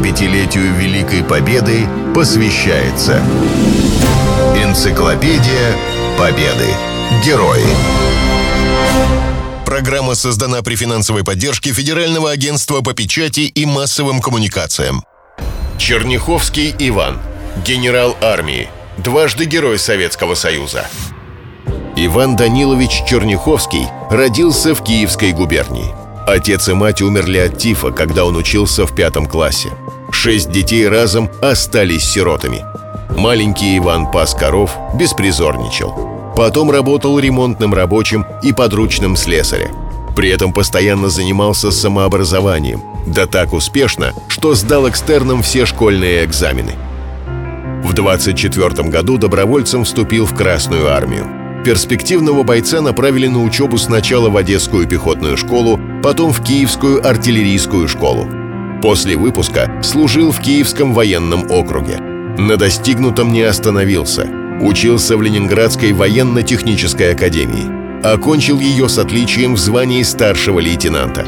75-летию Великой Победы посвящается Энциклопедия Победы. Герои. Программа создана при финансовой поддержке Федерального агентства по печати и массовым коммуникациям. Черняховский Иван. Генерал армии. Дважды Герой Советского Союза. Иван Данилович Черняховский родился в Киевской губернии. Отец и мать умерли от тифа, когда он учился в пятом классе. Шесть детей разом остались сиротами. Маленький Иван пас коров, беспризорничал. Потом работал ремонтным рабочим и подручным слесаря. При этом постоянно занимался самообразованием, да так успешно, что сдал экстерном все школьные экзамены. В 24 году добровольцем вступил в Красную армию. Перспективного бойца направили на учебу сначала в Одесскую пехотную школу, потом в Киевскую артиллерийскую школу. После выпуска служил в Киевском военном округе. На достигнутом не остановился. Учился в Ленинградской военно-технической академии. Окончил ее с отличием в звании старшего лейтенанта.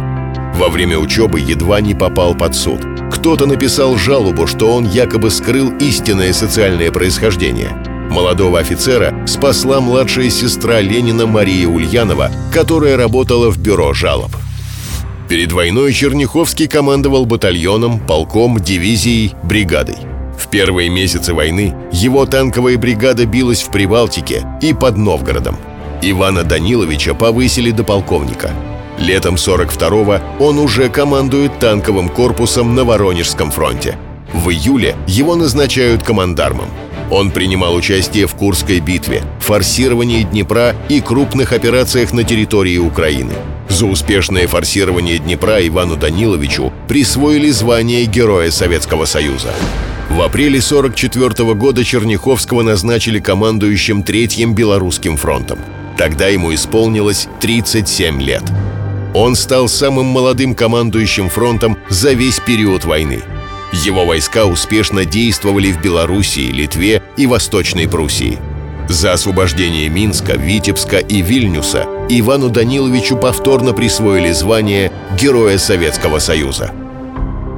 Во время учебы едва не попал под суд. Кто-то написал жалобу, что он якобы скрыл истинное социальное происхождение – Молодого офицера спасла младшая сестра Ленина Мария Ульянова, которая работала в бюро жалоб. Перед войной Черняховский командовал батальоном, полком, дивизией, бригадой. В первые месяцы войны его танковая бригада билась в Прибалтике и под Новгородом. Ивана Даниловича повысили до полковника. Летом 42-го он уже командует танковым корпусом на Воронежском фронте. В июле его назначают командармом. Он принимал участие в Курской битве, форсировании Днепра и крупных операциях на территории Украины. За успешное форсирование Днепра Ивану Даниловичу присвоили звание Героя Советского Союза. В апреле 1944 года Черняховского назначили командующим Третьим Белорусским фронтом. Тогда ему исполнилось 37 лет. Он стал самым молодым командующим фронтом за весь период войны – его войска успешно действовали в Белоруссии, Литве и Восточной Пруссии. За освобождение Минска, Витебска и Вильнюса Ивану Даниловичу повторно присвоили звание Героя Советского Союза.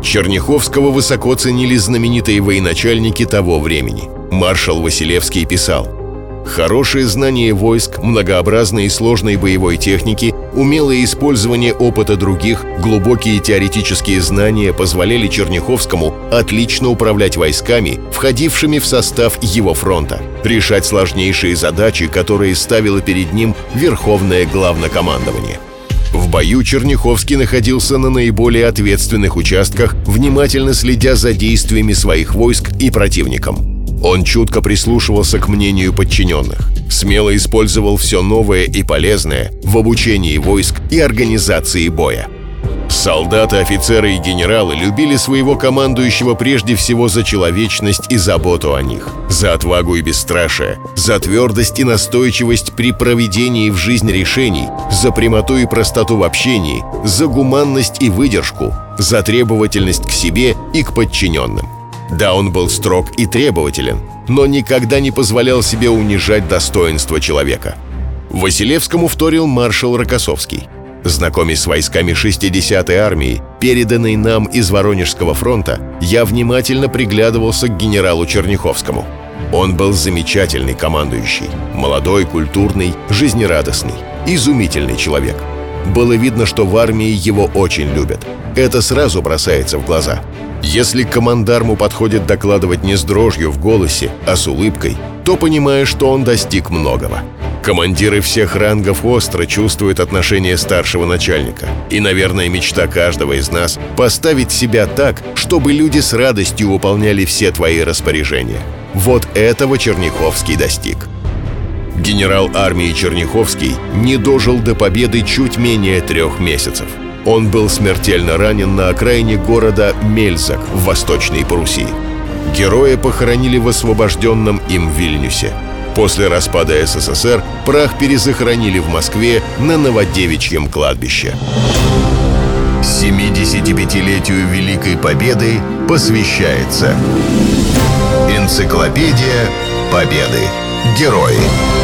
Черняховского высоко ценили знаменитые военачальники того времени. Маршал Василевский писал – Хорошее знание войск, многообразной и сложной боевой техники, умелое использование опыта других, глубокие теоретические знания позволяли Черняховскому отлично управлять войсками, входившими в состав его фронта, решать сложнейшие задачи, которые ставило перед ним Верховное Главнокомандование. В бою Черняховский находился на наиболее ответственных участках, внимательно следя за действиями своих войск и противником – он чутко прислушивался к мнению подчиненных, смело использовал все новое и полезное в обучении войск и организации боя. Солдаты, офицеры и генералы любили своего командующего прежде всего за человечность и заботу о них, за отвагу и бесстрашие, за твердость и настойчивость при проведении в жизнь решений, за прямоту и простоту в общении, за гуманность и выдержку, за требовательность к себе и к подчиненным. Да, он был строг и требователен, но никогда не позволял себе унижать достоинство человека. Василевскому вторил маршал Рокоссовский. Знакомясь с войсками 60-й армии, переданной нам из Воронежского фронта, я внимательно приглядывался к генералу Черняховскому. Он был замечательный командующий, молодой, культурный, жизнерадостный, изумительный человек. Было видно, что в армии его очень любят. Это сразу бросается в глаза – если к командарму подходит докладывать не с дрожью в голосе, а с улыбкой, то понимаешь, что он достиг многого. Командиры всех рангов остро чувствуют отношение старшего начальника. И, наверное, мечта каждого из нас — поставить себя так, чтобы люди с радостью выполняли все твои распоряжения. Вот этого Черняховский достиг. Генерал армии Черняховский не дожил до победы чуть менее трех месяцев — он был смертельно ранен на окраине города Мельзак в Восточной Пруссии. Героя похоронили в освобожденном им Вильнюсе. После распада СССР прах перезахоронили в Москве на Новодевичьем кладбище. 75-летию Великой Победы посвящается Энциклопедия Победы. Герои.